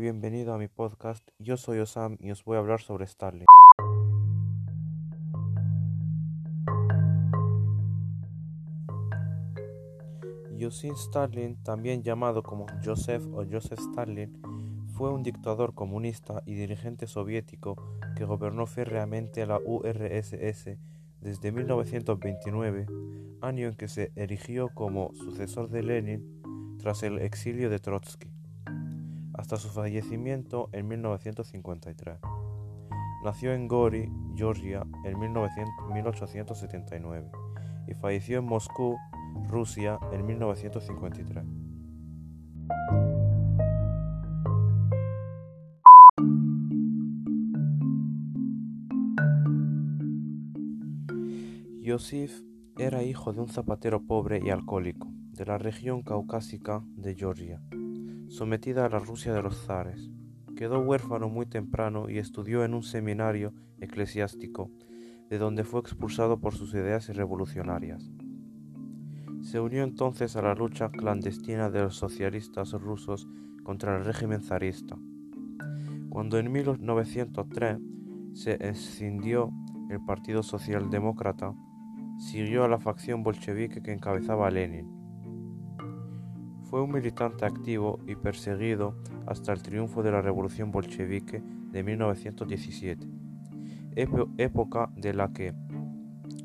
Bienvenido a mi podcast. Yo soy Osam y os voy a hablar sobre Stalin. Joseph Stalin, también llamado como Joseph o Joseph Stalin, fue un dictador comunista y dirigente soviético que gobernó férreamente la URSS desde 1929, año en que se erigió como sucesor de Lenin tras el exilio de Trotsky hasta su fallecimiento en 1953. Nació en Gori, Georgia, en 1879 y falleció en Moscú, Rusia, en 1953. Yosif era hijo de un zapatero pobre y alcohólico de la región caucásica de Georgia sometida a la Rusia de los zares. Quedó huérfano muy temprano y estudió en un seminario eclesiástico, de donde fue expulsado por sus ideas revolucionarias. Se unió entonces a la lucha clandestina de los socialistas rusos contra el régimen zarista. Cuando en 1903 se escindió el Partido Socialdemócrata, siguió a la facción bolchevique que encabezaba Lenin fue un militante activo y perseguido hasta el triunfo de la Revolución Bolchevique de 1917, época de la que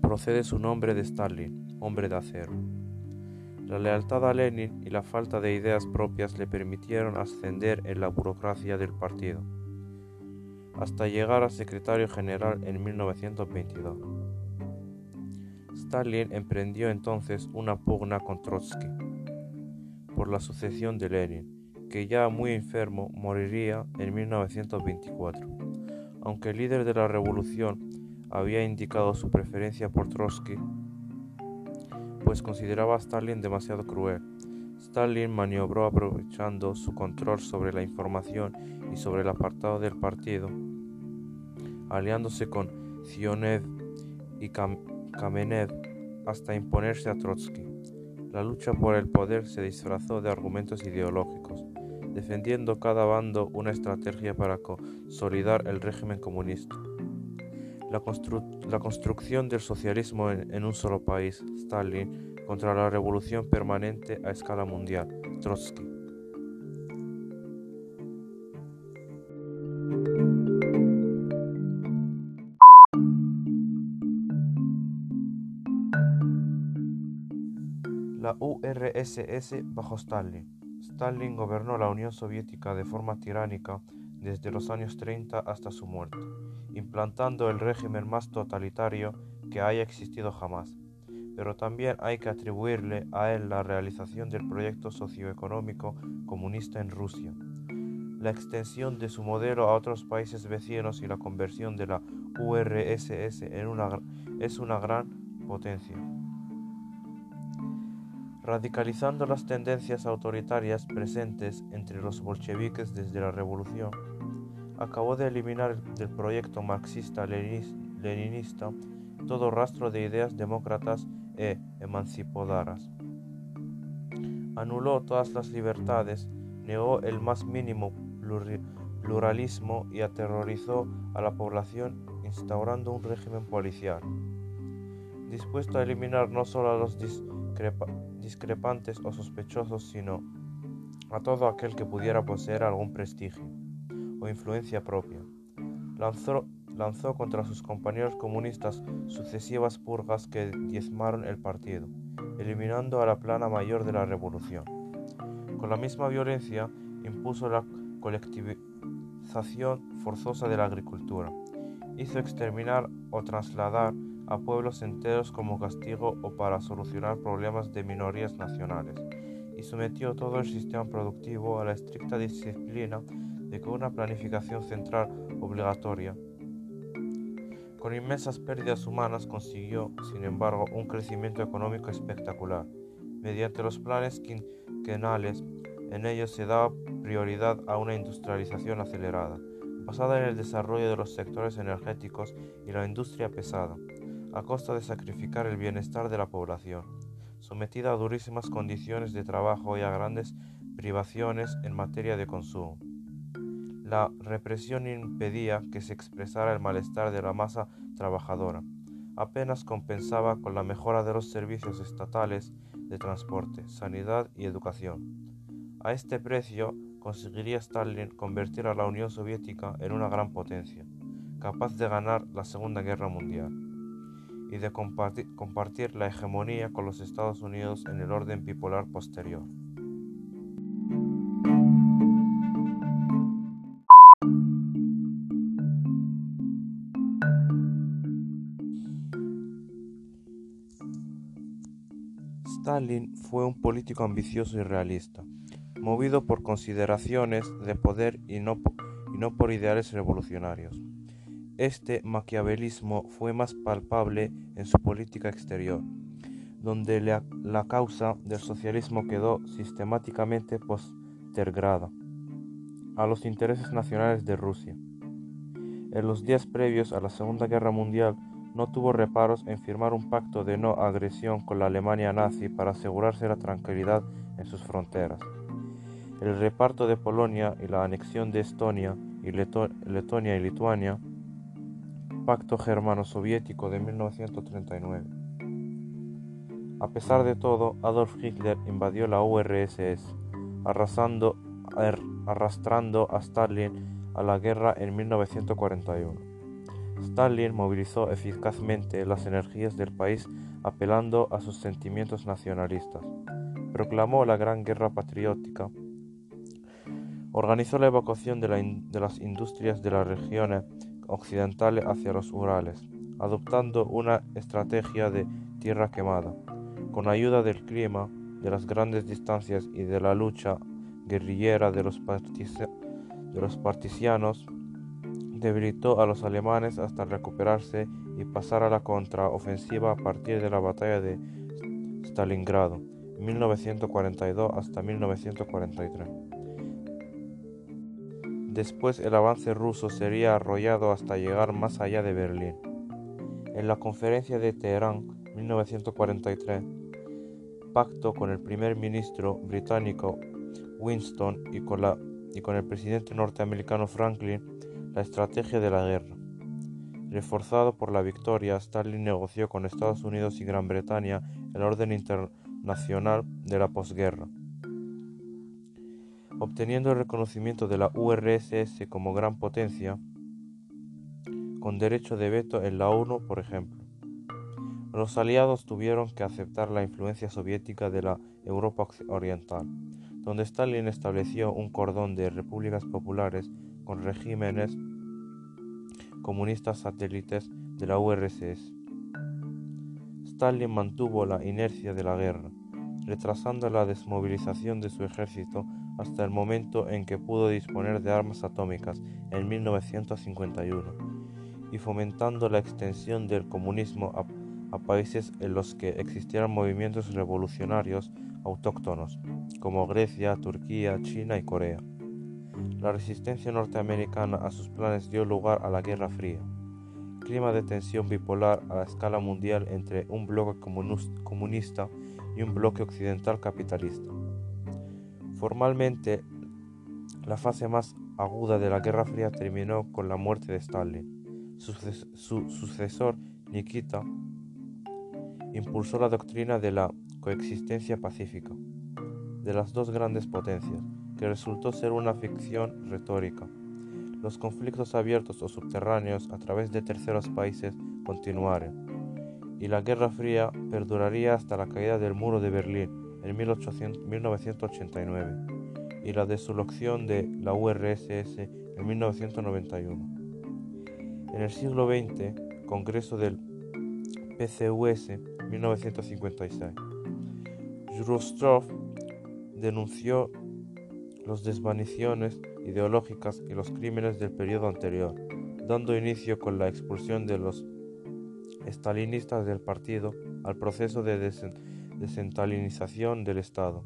procede su nombre de Stalin, hombre de acero. La lealtad a Lenin y la falta de ideas propias le permitieron ascender en la burocracia del partido, hasta llegar a secretario general en 1922. Stalin emprendió entonces una pugna con Trotsky por la sucesión de Lenin, que ya muy enfermo moriría en 1924. Aunque el líder de la revolución había indicado su preferencia por Trotsky, pues consideraba a Stalin demasiado cruel. Stalin maniobró aprovechando su control sobre la información y sobre el apartado del partido, aliándose con Zionev y Kamenev hasta imponerse a Trotsky. La lucha por el poder se disfrazó de argumentos ideológicos, defendiendo cada bando una estrategia para consolidar el régimen comunista. La, construcción del socialismo en, un solo país, Stalin, contra la revolución permanente a escala mundial, Trotsky. La URSS bajo Stalin. Stalin gobernó la Unión Soviética de forma tiránica desde los años 30 hasta su muerte, implantando el régimen más totalitario que haya existido jamás. Pero también hay que atribuirle a él la realización del proyecto socioeconómico comunista en Rusia, la extensión de su modelo a otros países vecinos y la conversión de la URSS en una, es una gran potencia radicalizando las tendencias autoritarias presentes entre los bolcheviques desde la revolución, acabó de eliminar del proyecto marxista-leninista todo rastro de ideas demócratas e emancipadoras. Anuló todas las libertades, negó el más mínimo pluralismo y aterrorizó a la población instaurando un régimen policial, dispuesto a eliminar no solo a los discrepantes o sospechosos, sino a todo aquel que pudiera poseer algún prestigio o influencia propia. Lanzó, lanzó contra sus compañeros comunistas sucesivas purgas que diezmaron el partido, eliminando a la plana mayor de la revolución. Con la misma violencia impuso la colectivización forzosa de la agricultura, hizo exterminar o trasladar a pueblos enteros como castigo o para solucionar problemas de minorías nacionales, y sometió todo el sistema productivo a la estricta disciplina de que una planificación central obligatoria. Con inmensas pérdidas humanas consiguió, sin embargo, un crecimiento económico espectacular. Mediante los planes quinquenales, en ellos se daba prioridad a una industrialización acelerada, basada en el desarrollo de los sectores energéticos y la industria pesada, a costa de sacrificar el bienestar de la población, sometida a durísimas condiciones de trabajo y a grandes privaciones en materia de consumo. La represión impedía que se expresara el malestar de la masa trabajadora. Apenas compensaba con la mejora de los servicios estatales de transporte, sanidad y educación. A este precio conseguiría Stalin convertir a la Unión Soviética en una gran potencia, capaz de ganar la Segunda Guerra Mundial y de compartir, la hegemonía con los Estados Unidos en el orden bipolar posterior. Stalin fue un político ambicioso y realista, movido por consideraciones de poder y no, por ideales revolucionarios. Este maquiavelismo fue más palpable en su política exterior, donde la, causa del socialismo quedó sistemáticamente postergada a los intereses nacionales de Rusia. En los días previos a la Segunda Guerra Mundial, no tuvo reparos en firmar un pacto de no agresión con la Alemania nazi para asegurarse la tranquilidad en sus fronteras. El reparto de Polonia y la anexión de Estonia y Letonia y Lituania, Pacto Germano-Soviético de 1939. A pesar de todo, Adolf Hitler invadió la URSS, arrasando, arrastrando a Stalin a la guerra en 1941. Stalin movilizó eficazmente las energías del país apelando a sus sentimientos nacionalistas. Proclamó la Gran Guerra Patriótica. Organizó la evacuación de, las industrias de las regiones occidentales hacia los Urales, adoptando una estrategia de tierra quemada. Con ayuda del clima, de las grandes distancias y de la lucha guerrillera de los, de los partisianos, debilitó a los alemanes hasta recuperarse y pasar a la contraofensiva a partir de la batalla de Stalingrado, 1942 hasta 1943. Después el avance ruso sería arrollado hasta llegar más allá de Berlín. En la conferencia de Teherán, 1943, pacto con el primer ministro británico Winston y con, y con el presidente norteamericano Franklin, la estrategia de la guerra. Reforzado por la victoria, Stalin negoció con Estados Unidos y Gran Bretaña el orden internacional de la posguerra, obteniendo el reconocimiento de la URSS como gran potencia, con derecho de veto en la ONU, por ejemplo. Los aliados tuvieron que aceptar la influencia soviética de la Europa Oriental, donde Stalin estableció un cordón de repúblicas populares con regímenes comunistas satélites de la URSS. Stalin mantuvo la inercia de la guerra, retrasando la desmovilización de su ejército hasta el momento en que pudo disponer de armas atómicas en 1951 y fomentando la extensión del comunismo a, países en los que existieran movimientos revolucionarios autóctonos, como Grecia, Turquía, China y Corea. La resistencia norteamericana a sus planes dio lugar a la Guerra Fría, clima de tensión bipolar a la escala mundial entre un bloque comunista y un bloque occidental capitalista. Formalmente, la fase más aguda de la Guerra Fría terminó con la muerte de Stalin. Su, su sucesor, Nikita, impulsó la doctrina de la coexistencia pacífica de las dos grandes potencias, que resultó ser una ficción retórica. Los conflictos abiertos o subterráneos a través de terceros países continuaron, y la Guerra Fría perduraría hasta la caída del muro de Berlín en 1989 y la disolución de la URSS en 1991. En el siglo XX, Congreso del PCUS 1956, Khrushchev denunció las desvaneciciones ideológicas y los crímenes del periodo anterior, dando inicio con la expulsión de los estalinistas del partido al proceso de descentralización del Estado.